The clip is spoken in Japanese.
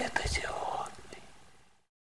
生と一応